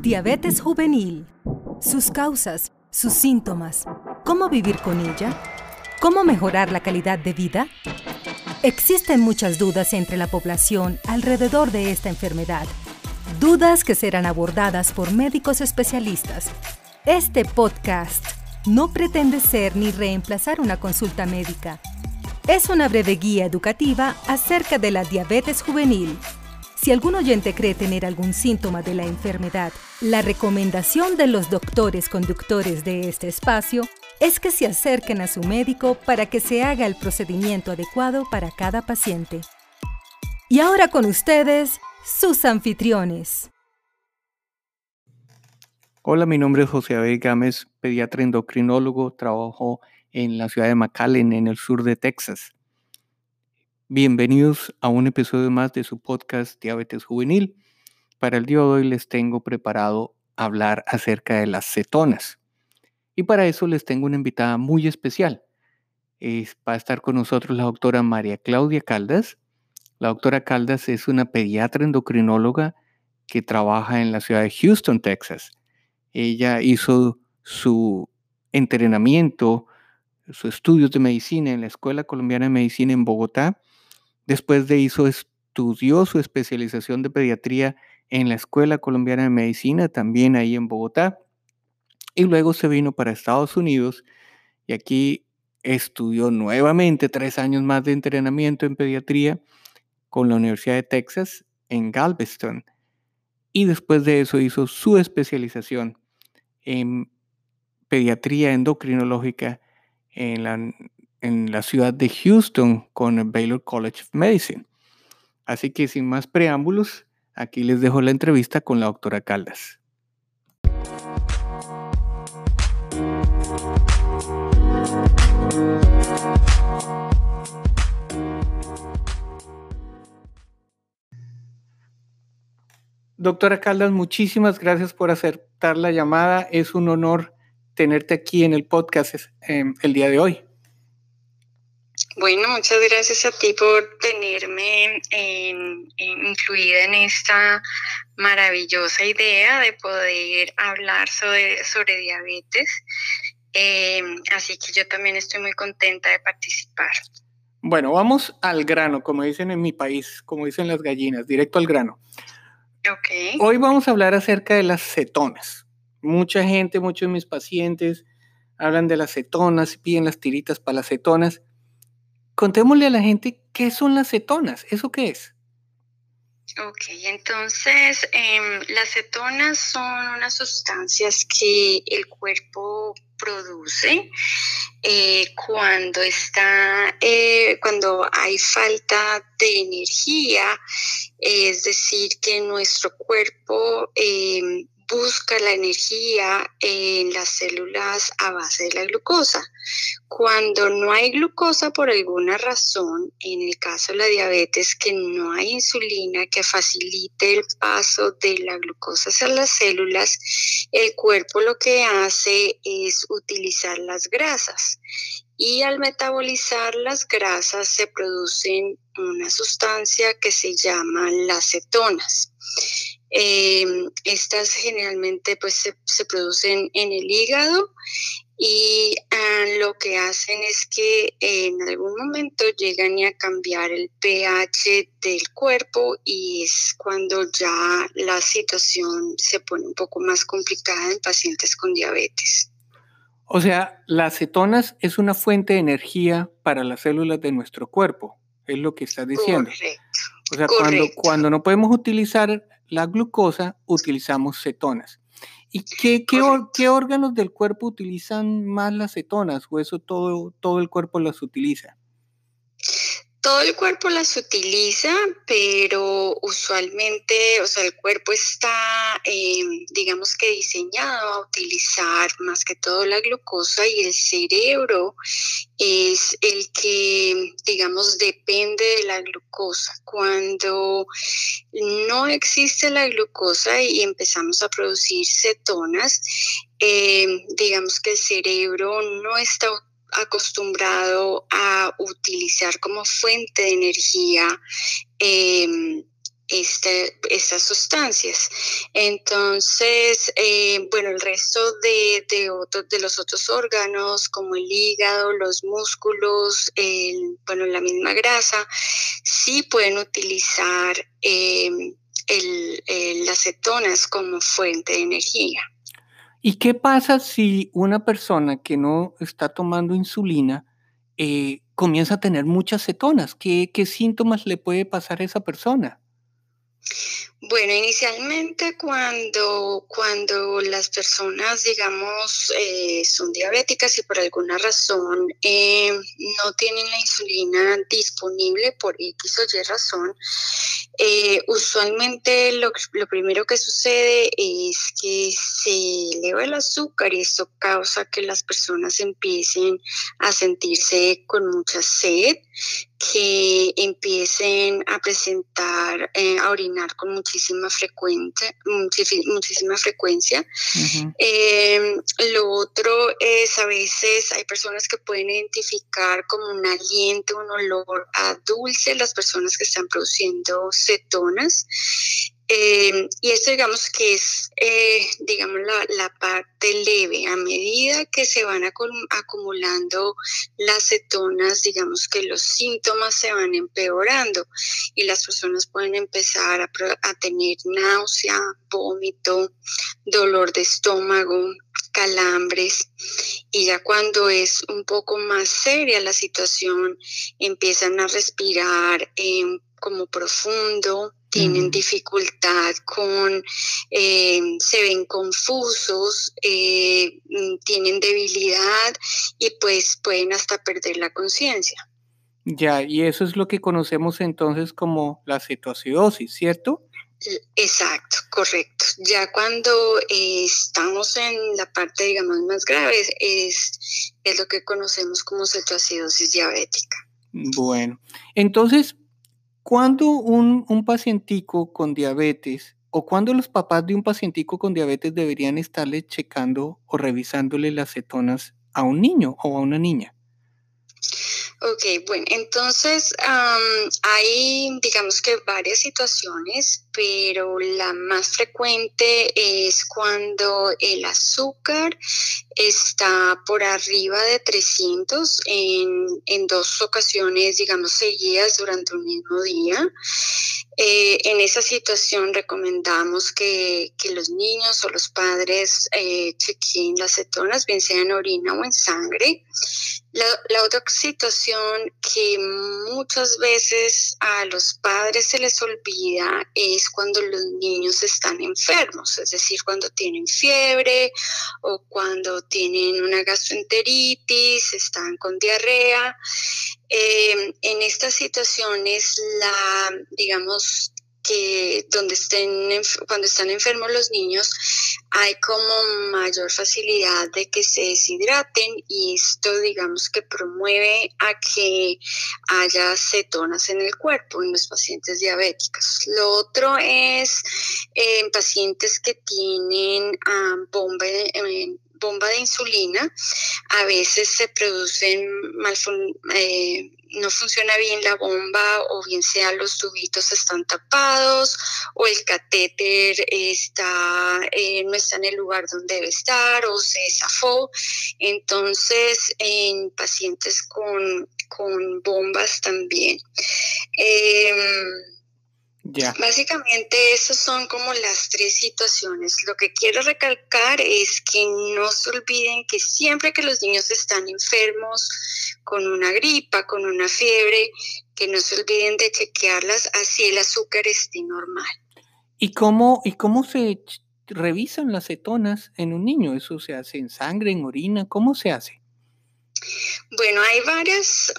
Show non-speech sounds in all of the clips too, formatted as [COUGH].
Diabetes juvenil. Sus causas, sus síntomas, cómo vivir con ella, cómo mejorar la calidad de vida. Existen muchas dudas entre la población alrededor de esta enfermedad. Dudas que serán abordadas por médicos especialistas. Este podcast no pretende ser ni reemplazar una consulta médica. Es una breve guía educativa acerca de la diabetes juvenil si algún oyente cree tener algún síntoma de la enfermedad, la recomendación de los doctores conductores de este espacio es que se acerquen a su médico para que se haga el procedimiento adecuado para cada paciente. Y ahora con ustedes, sus anfitriones. Hola, mi nombre es José Abel Gámez, pediatra endocrinólogo, trabajo en la ciudad de McAllen, en el sur de Texas. Bienvenidos a un episodio más de su podcast Diabetes Juvenil. Para el día de hoy les tengo preparado hablar acerca de las cetonas. Y para eso les tengo una invitada muy especial. Es, va a estar con nosotros la doctora María Claudia Caldas. La doctora Caldas es una pediatra endocrinóloga que trabaja en la ciudad de Houston, Texas. Ella hizo su entrenamiento, sus estudios de medicina en la Escuela Colombiana de Medicina en Bogotá Después de eso estudió su especialización de pediatría en la Escuela Colombiana de Medicina, también ahí en Bogotá. Y luego se vino para Estados Unidos y aquí estudió nuevamente tres años más de entrenamiento en pediatría con la Universidad de Texas en Galveston. Y después de eso hizo su especialización en pediatría endocrinológica en la en la ciudad de Houston con el Baylor College of Medicine. Así que sin más preámbulos, aquí les dejo la entrevista con la doctora Caldas. Doctora Caldas, muchísimas gracias por aceptar la llamada. Es un honor tenerte aquí en el podcast em, el día de hoy. Bueno, muchas gracias a ti por tenerme incluida en esta maravillosa idea de poder hablar sobre, sobre diabetes. Em, así que yo también estoy muy contenta de participar. Bueno, vamos al grano, como dicen en mi país, como dicen las gallinas, directo al grano. Okay. Hoy vamos a hablar acerca de las cetonas. Mucha gente, muchos de mis pacientes hablan de las cetonas, piden las tiritas para las cetonas contémosle a la gente qué son las cetonas. ¿Eso qué es? Ok, entonces em, las cetonas son unas sustancias que el cuerpo produce eh, cuando está, eh, cuando hay falta de energía, es decir, que nuestro cuerpo em, busca la energía en las células a base de la glucosa. Cuando no hay glucosa por alguna razón, en el caso de la diabetes, que no hay insulina que facilite el paso de la glucosa hacia las células, el cuerpo lo que hace es utilizar las grasas. Y al metabolizar las grasas se producen una sustancia que se llama las cetonas. Eh, estas generalmente pues se, producen en el hígado y ah, lo que hacen es que en algún momento llegan a cambiar el pH del cuerpo y es cuando ya la situación se pone un poco más complicada en pacientes con diabetes. O sea, las cetonas es una fuente de energía para las células de nuestro cuerpo, es lo que estás diciendo. Correcto. O sea, cuando, cuando no podemos utilizar la glucosa, utilizamos cetonas. ¿Y qué, qué, órganos del cuerpo utilizan más las cetonas? ¿O eso todo, todo el cuerpo las utiliza? Todo el cuerpo las utiliza, pero usualmente, o sea, el cuerpo está, em, digamos que diseñado a utilizar más que todo la glucosa y el cerebro es el que, digamos, depende de la glucosa. Cuando no existe la glucosa y empezamos a producir cetonas, em, digamos que el cerebro no está acostumbrado a utilizar como fuente de energía em, este, estas sustancias. Entonces, eh, bueno, el resto de, de, los otros órganos, como el hígado, los músculos, bueno, la misma grasa, sí pueden utilizar em, las cetonas como fuente de energía. ¿Y qué pasa si una persona que no está tomando insulina eh, comienza a tener muchas cetonas? ¿Qué, ¿Qué síntomas le puede pasar a esa persona? Bueno, inicialmente cuando, cuando las personas, digamos, eh, son diabéticas y por alguna razón eh, no tienen la insulina disponible por X o Y razón, eh, usualmente lo, lo, primero que sucede es que se eleva el azúcar y esto causa que las personas empiecen a sentirse con mucha sed, que empiecen a presentar, eh, a orinar con muchísima, frecuencia, muchísima frecuencia. Em, lo otro es a veces hay personas que pueden identificar como un aliento, un olor a dulce, las personas que están produciendo cetonas. Eh, y esto digamos que es, eh, digamos, la, parte leve. A medida que se van acumulando las cetonas, digamos que los síntomas se van empeorando y las personas pueden empezar a, a tener náusea, vómito, dolor de estómago, calambres y ya cuando es un poco más seria la situación empiezan a respirar eh, como profundo, tienen dificultad con, eh, se ven confusos, eh, mm, tienen debilidad y pues pueden hasta perder la conciencia. Ya, y eso es lo que conocemos entonces como la cetoacidosis, ¿cierto? Exacto, correcto. Ya cuando eh, estamos en la parte, digamos, más grave, es, es lo que conocemos como cetoacidosis diabética. Bueno, entonces, ¿Cuándo un, un pacientico con diabetes o cuándo los papás de un pacientico con diabetes deberían estarle checando o revisándole las cetonas a un niño o a una niña? Ok, bueno, entonces hay, digamos que varias situaciones, pero la más frecuente es cuando el azúcar está por arriba de 300 en, en dos ocasiones, digamos, seguidas durante un mismo día. Eh, en esa situación recomendamos que, que, los niños o los padres eh, chequen las cetonas, bien sea en orina o en sangre. La, la, otra situación que muchas veces a los padres se les olvida es cuando los niños están enfermos, es decir, cuando tienen fiebre o cuando tienen una gastroenteritis, están con diarrea. Eh, en estas situaciones, la, digamos, que donde estén, cuando están enfermos los niños, hay como mayor facilidad de que se deshidraten y esto digamos que promueve a que haya cetonas en el cuerpo en los pacientes diabéticos. Lo otro es en pacientes que tienen ah, bomba bomba de insulina, a veces se producen eh, no funciona bien la bomba o bien sea los tubitos están tapados o el catéter está, eh, no está en el lugar donde debe estar o se zafó. Entonces, en pacientes con, con bombas también. Em, Básicamente esas son como las tres situaciones. Lo que quiero recalcar es que no se olviden que siempre que los niños están enfermos con una gripa, con una fiebre, que no se olviden de chequearlas así el azúcar esté normal. ¿Y cómo, y cómo se revisan las cetonas en un niño? ¿Eso se hace en sangre, en orina? ¿Cómo se hace? Bueno, hay varias,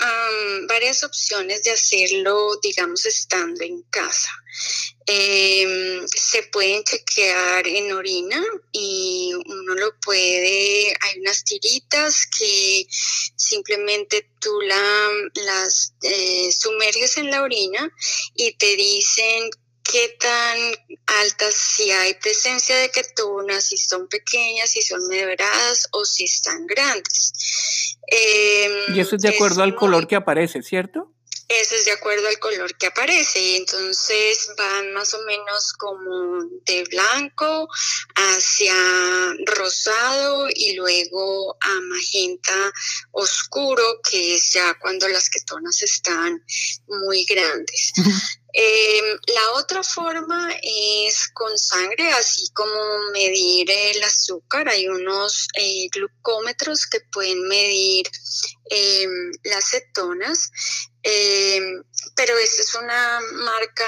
varias opciones de hacerlo, digamos, estando en casa. Em, se pueden chequear en orina y uno lo puede, hay unas tiritas que simplemente tú la, las eh, sumerges en la orina y te dicen qué tan altas, si hay presencia de ketonas, si son pequeñas, si son moderadas o si están grandes. Em, y eso es de acuerdo al color que aparece, ¿cierto? Eso es de acuerdo al color que aparece. Y entonces van más o menos como de blanco hacia rosado y luego a magenta oscuro, que es ya cuando las ketonas están muy grandes. Em, la otra forma es con sangre, así como medir el azúcar. Hay unos eh, glucómetros que pueden medir em, las cetonas, em, pero esta es una marca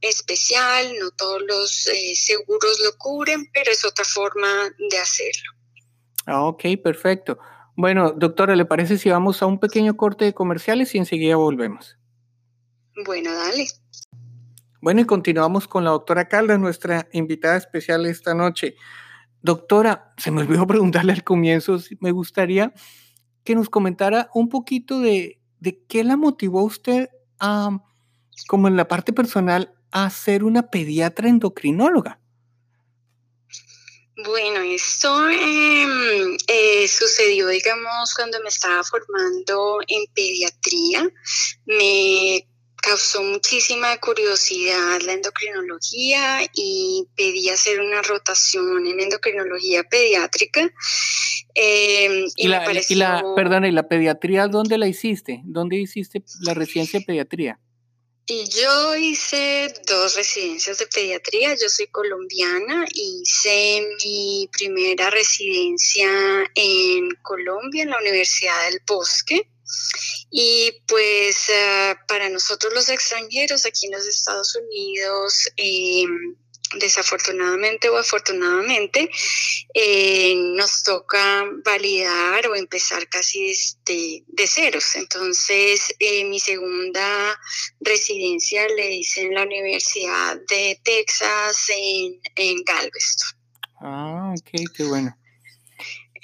especial, no todos los eh, seguros lo cubren, pero es otra forma de hacerlo. Ah, ok, perfecto. Bueno, doctora, ¿le parece si vamos a un pequeño corte de comerciales y enseguida volvemos? Bueno, dale. Bueno, y continuamos con la doctora Caldas, nuestra invitada especial esta noche. Doctora, se me olvidó preguntarle al comienzo, me gustaría que nos comentara un poquito de, qué la motivó usted a, como en la parte personal, a ser una pediatra endocrinóloga. Bueno, esto em, eh, sucedió, digamos, cuando me estaba formando en pediatría. Me causó muchísima curiosidad la endocrinología y pedí hacer una rotación en endocrinología pediátrica. Em, y, la, perdona, ¿y la pediatría dónde la hiciste? ¿Dónde hiciste la residencia de pediatría? Y yo hice dos residencias de pediatría. Yo soy colombiana hice mi primera residencia en Colombia, en la Universidad del Bosque. Y pues eh, para nosotros los extranjeros aquí en los Estados Unidos, em, desafortunadamente o afortunadamente, eh, nos toca validar o empezar casi de, de ceros. Entonces, eh, mi segunda residencia le hice en la Universidad de Texas en, en Galveston. Ah, ok, qué bueno.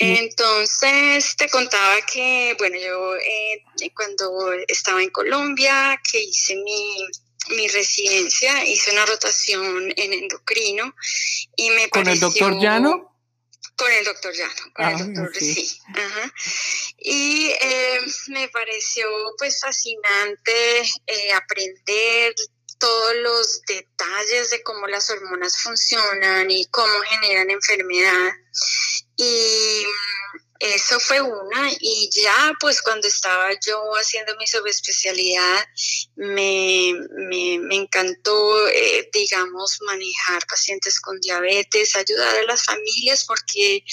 Entonces te contaba que, bueno, yo eh, cuando estaba en Colombia, que hice mi, mi residencia, hice una rotación en endocrino y me ¿Con el doctor Llano? Con el doctor Llano, con el ah, doctor, sí. Ajá. Y eh, me pareció pues fascinante eh, aprender todos los detalles de cómo las hormonas funcionan y cómo generan enfermedad. Y mm, eso fue una. Y ya pues cuando estaba yo haciendo mi subespecialidad, me, me, encantó, eh, digamos, manejar pacientes con diabetes, ayudar a las familias porque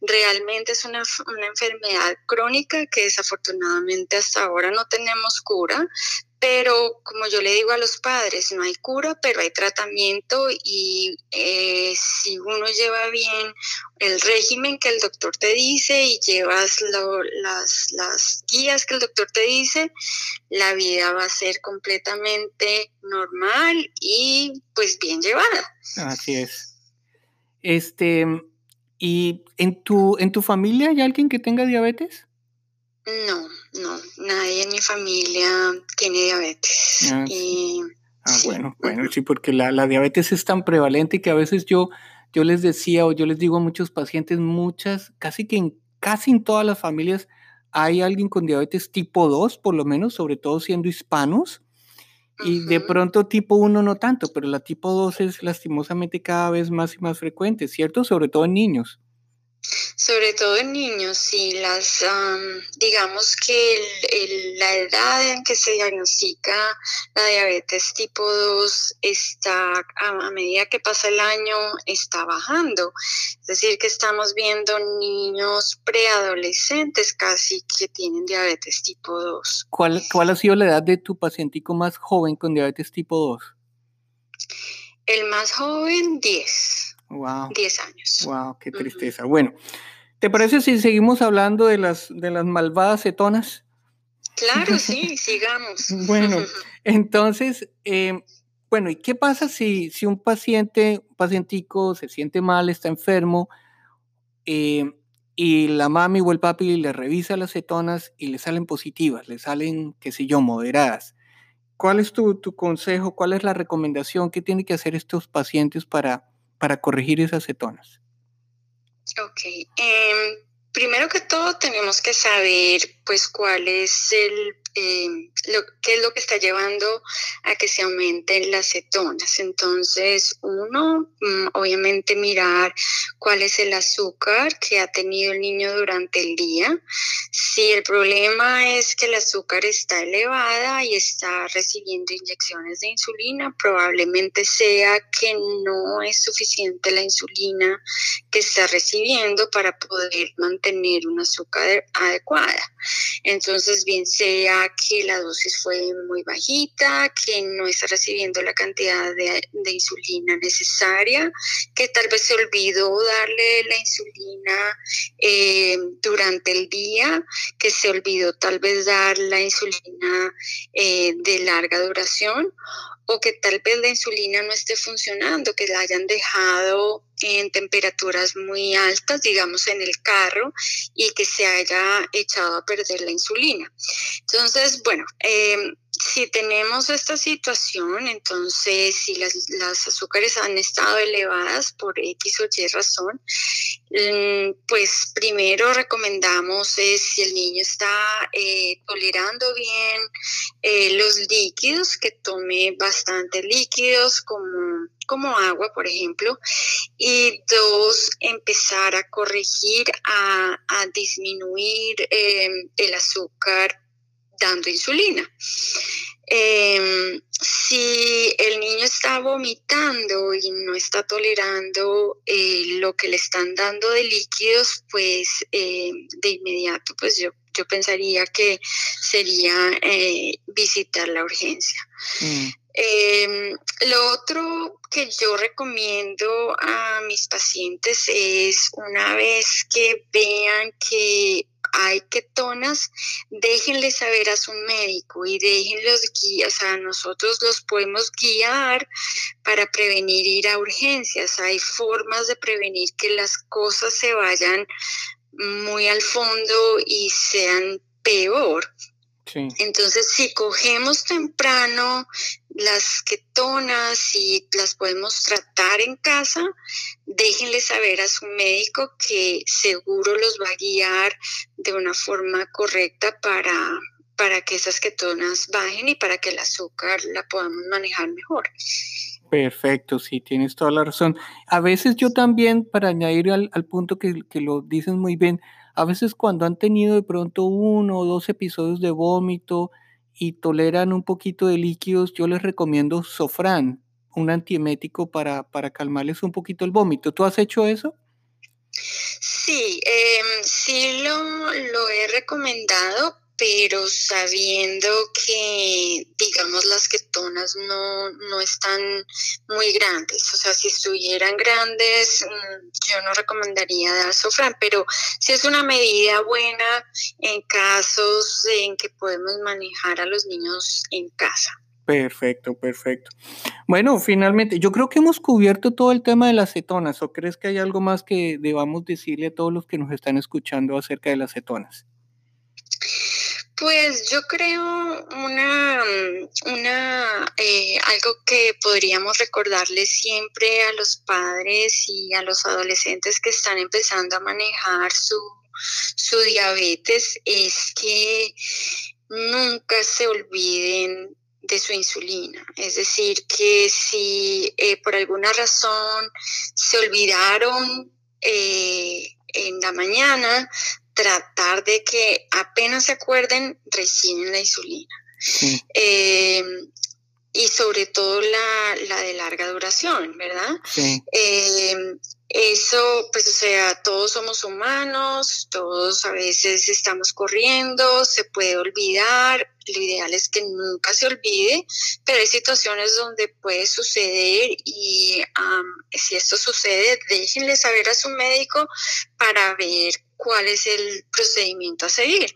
realmente es una, una enfermedad crónica que desafortunadamente hasta ahora no tenemos cura, pero como yo le digo a los padres, no hay cura, pero hay tratamiento y eh, si uno lleva bien el régimen que el doctor te dice y llevas las, las guías que el doctor te dice, la vida va a ser completamente normal y pues bien llevada. Así es. Este, ¿y en tu, en tu familia hay alguien que tenga diabetes? No, no, nadie en mi familia tiene diabetes. Ah, ah bueno, [LAUGHS] bueno, sí, porque la, la, diabetes es tan prevalente que a veces yo, yo les decía o yo les digo a muchos pacientes, muchas, casi que en casi en todas las familias hay alguien con diabetes tipo 2, por lo menos, sobre todo siendo hispanos. Y de pronto tipo 1 no tanto, pero la tipo 2 es lastimosamente cada vez más y más frecuente, ¿cierto? Sobre todo en niños. Sobre todo en niños, sí, las, digamos que la edad en que se diagnostica la diabetes tipo 2 está, a, medida que pasa el año, está bajando. Es decir, que estamos viendo niños preadolescentes casi que tienen diabetes tipo 2. ¿Cuál, cuál ha sido la edad de tu pacientico más joven con diabetes tipo 2? El más joven, 10. Wow. 10 años. Wow, qué tristeza. Bueno, ¿te parece si seguimos hablando de las, de las malvadas cetonas? Claro, sí, [LAUGHS] sigamos. bueno, [LAUGHS] entonces, em, bueno, ¿y qué pasa si, si un paciente, un pacientico se siente mal, está enfermo, em, y la mami o el papi le revisa las cetonas y le salen positivas, le salen, qué sé yo, moderadas? ¿Cuál es tu, tu consejo? ¿Cuál es la recomendación? ¿Qué tienen que hacer estos pacientes para para corregir esas cetonas? Ok. Em, primero que todo tenemos que saber pues cuál es el eh, lo, qué es lo que está llevando a que se aumenten las cetonas. Entonces, uno, mm, obviamente mirar cuál es el azúcar que ha tenido el niño durante el día. Si el problema es que el azúcar está elevada y está recibiendo inyecciones de insulina, probablemente sea que no es suficiente la insulina que está recibiendo para poder mantener un azúcar adecuada. Entonces, bien sea que la dosis fue muy bajita, que no está recibiendo la cantidad de, insulina necesaria, que tal vez se olvidó darle la insulina eh, durante el día, que se olvidó tal vez dar la insulina eh, de larga duración o que tal vez la insulina no esté funcionando, que la hayan dejado en temperaturas muy altas, digamos en el carro, y que se haya echado a perder la insulina. Entonces, bueno, eh, si tenemos esta situación, entonces si las, azúcares han estado elevadas por X o Y razón, mm, pues primero recomendamos es si el niño está eh, tolerando bien eh, los líquidos, que tome bastante líquidos como, como agua, por ejemplo, y dos, empezar a corregir, a, disminuir eh, el azúcar dando insulina. Em, si el niño está vomitando y no está tolerando eh, lo que le están dando de líquidos, pues eh, de inmediato, pues yo, yo pensaría que sería eh, visitar la urgencia. Mm. Em, lo otro que yo recomiendo a mis pacientes es una vez que vean que hay ketonas, déjenle saber a su médico y déjenlos guías, o sea, nosotros los podemos guiar para prevenir ir a urgencias. Hay formas de prevenir que las cosas se vayan muy al fondo y sean peor. Entonces, si cogemos temprano las ketonas y las podemos tratar en casa, déjenle saber a su médico que seguro los va a guiar de una forma correcta para, para que esas ketonas bajen y para que el azúcar la podamos manejar mejor. Perfecto, sí, tienes toda la razón. A veces yo también, para añadir al, punto que, que lo dices muy bien, a veces cuando han tenido de pronto uno o dos episodios de vómito y toleran un poquito de líquidos, yo les recomiendo Sofran, un antiemético para, para calmarles un poquito el vómito. ¿Tú has hecho eso? Sí, em, sí lo, lo he recomendado, pero sabiendo que, digamos, las ketonas no, no están muy grandes. O sea, si estuvieran grandes, mm, yo no recomendaría dar sofran, pero si es una medida buena en casos en que podemos manejar a los niños en casa. Perfecto, perfecto. Bueno, finalmente, yo creo que hemos cubierto todo el tema de las cetonas. ¿O crees que hay algo más que debamos decirle a todos los que nos están escuchando acerca de las cetonas? Pues yo creo una, una eh, algo que podríamos recordarle siempre a los padres y a los adolescentes que están empezando a manejar su, su diabetes es que nunca se olviden de su insulina. Es decir, que si eh, por alguna razón se olvidaron eh, en la mañana tratar de que apenas se acuerden, reciben la insulina. Em, y sobre todo la, la, de larga duración, ¿verdad? Em, eso, pues, o sea, todos somos humanos, todos a veces estamos corriendo, se puede olvidar, lo ideal es que nunca se olvide, pero hay situaciones donde puede suceder y si esto sucede, déjenle saber a su médico para ver cuál es el procedimiento a seguir.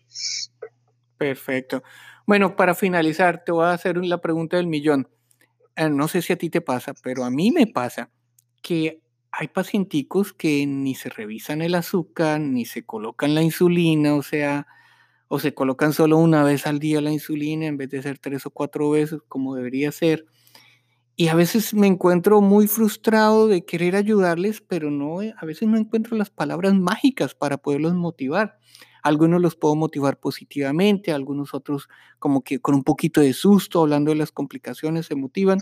Perfecto. Bueno, para finalizar, te voy a hacer la pregunta del millón. Eh, no sé si a ti te pasa, pero a mí me pasa que hay pacienticos que ni se revisan el azúcar, ni se colocan la insulina, o sea, o se colocan solo una vez al día la insulina en vez de ser tres o cuatro veces como debería ser. Y a veces me encuentro muy frustrado de querer ayudarles, pero no, a veces no encuentro las palabras mágicas para poderlos motivar. Algunos los puedo motivar positivamente, algunos otros como que con un poquito de susto, hablando de las complicaciones, se motivan.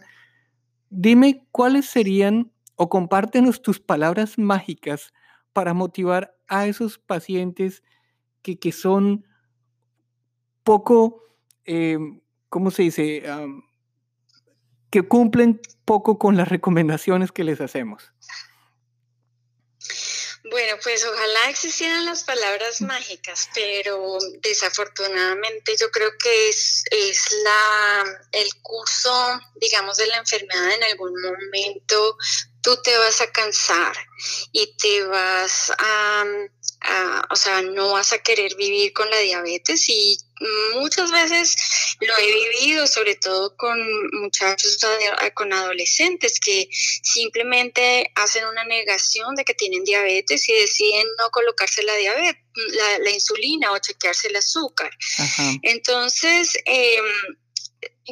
Dime cuáles serían o compártenos tus palabras mágicas para motivar a esos pacientes que, que son poco, eh, ¿cómo se dice? Que cumplen poco con las recomendaciones que les hacemos. Bueno, pues ojalá existieran las palabras mágicas, pero desafortunadamente yo creo que es, es la, el curso, digamos, de la enfermedad en algún momento tú te vas a cansar y te vas a, o sea, no vas a querer vivir con la diabetes y muchas veces lo he vivido, sobre todo con muchachos, con adolescentes que simplemente hacen una negación de que tienen diabetes y deciden no colocarse la diabetes, la, insulina o chequearse el azúcar. Entonces, eh,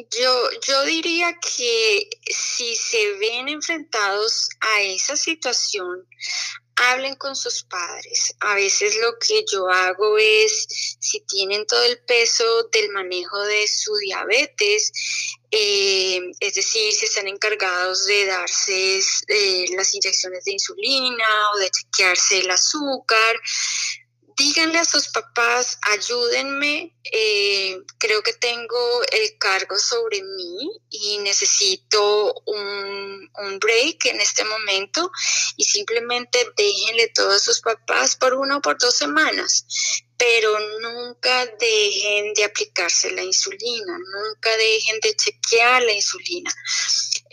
yo, yo diría que si se ven enfrentados a esa situación, hablen con sus padres. A veces lo que yo hago es, si tienen todo el peso del manejo de su diabetes, eh, es decir, si están encargados de darse eh, las inyecciones de insulina o de chequearse el azúcar, díganle a sus papás, ayúdenme, eh, creo que tengo el cargo sobre mí y necesito un, un, break en este momento y simplemente déjenle todo a sus papás por una o por dos semanas, pero nunca dejen de aplicarse la insulina, nunca dejen de chequear la insulina.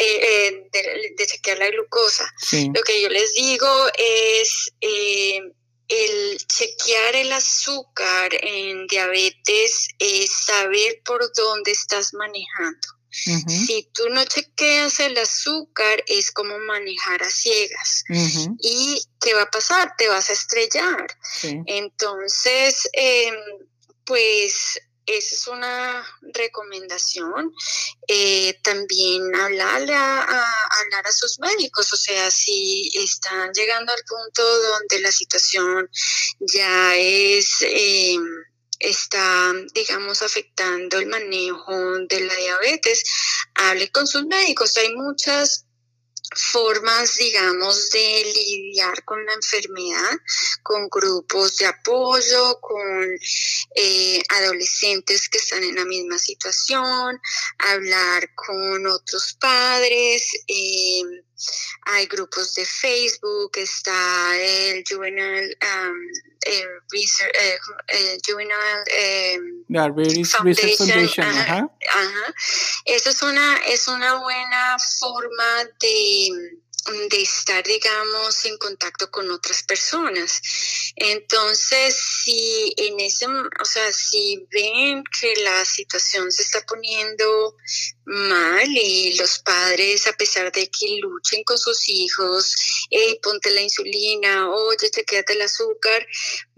Eh, eh, de, chequear la glucosa. Lo que yo les digo es, el chequear el azúcar en diabetes es saber por dónde estás manejando. Si tú no chequeas el azúcar, es como manejar a ciegas. ¿Y qué va a pasar? Te vas a estrellar. Entonces, em, pues esa es una recomendación. Eh, también hablar a, sus médicos, o sea, si están llegando al punto donde la situación ya es... Eh, está, digamos, afectando el manejo de la diabetes, hable con sus médicos. Hay muchas formas, digamos, de lidiar con la enfermedad, con grupos de apoyo, con eh, adolescentes que están en la misma situación, hablar con otros padres. Eh, hay grupos de Facebook, está el Juvenile, um, el Research, eh, eh Juvenile eh, Foundation. Ajá, ajá. Eso es una, es una buena forma de de estar, digamos, en contacto con otras personas. Entonces, si en ese, o sea, si ven que la situación se está poniendo mal y los padres, a pesar de que luchen con sus hijos, ponte la insulina, oye, te quédate el azúcar,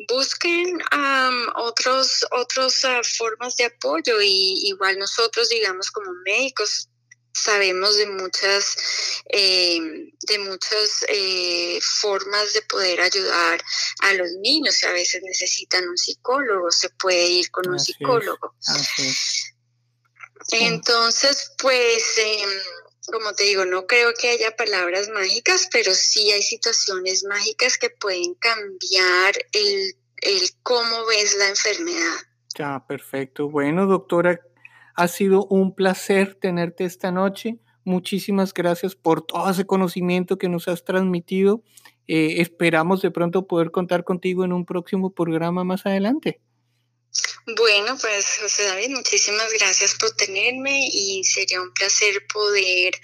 busquen otros, otras ah, formas de apoyo y igual nosotros, digamos, como médicos, sabemos de muchas, eh, de muchas eh, formas de poder ayudar a los niños. A veces necesitan un psicólogo, se puede ir con un psicólogo. Entonces, pues, em, como te digo, no creo que haya palabras mágicas, pero sí hay situaciones mágicas que pueden cambiar el, el cómo ves la enfermedad. Ya, perfecto. Bueno, doctora, ha sido un placer tenerte esta noche. Muchísimas gracias por todo ese conocimiento que nos has transmitido. Eh, esperamos de pronto poder contar contigo en un próximo programa más adelante. Bueno, pues José David, muchísimas gracias por tenerme y sería un placer poder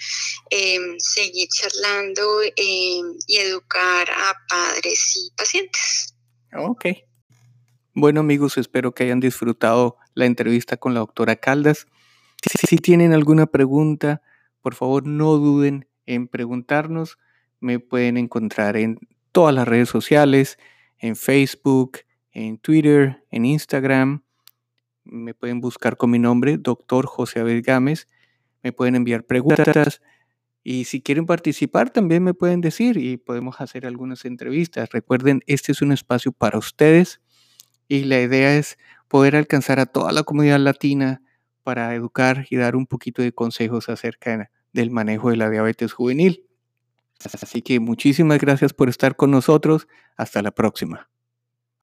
em, seguir charlando em, y educar a padres y pacientes. Ok. Bueno amigos, espero que hayan disfrutado la entrevista con la doctora Caldas. Si, tienen alguna pregunta, por favor no duden en preguntarnos. Me pueden encontrar en todas las redes sociales, en Facebook, en Twitter, en Instagram. Me pueden buscar con mi nombre, doctor José Abel Gámez. Me pueden enviar preguntas Y si quieren participar, también me pueden decir y podemos hacer algunas entrevistas. Recuerden, este es un espacio para ustedes y la idea es poder alcanzar a toda la comunidad latina para educar y dar un poquito de consejos acerca del manejo de la diabetes juvenil. Así que muchísimas gracias por estar con nosotros. Hasta la próxima.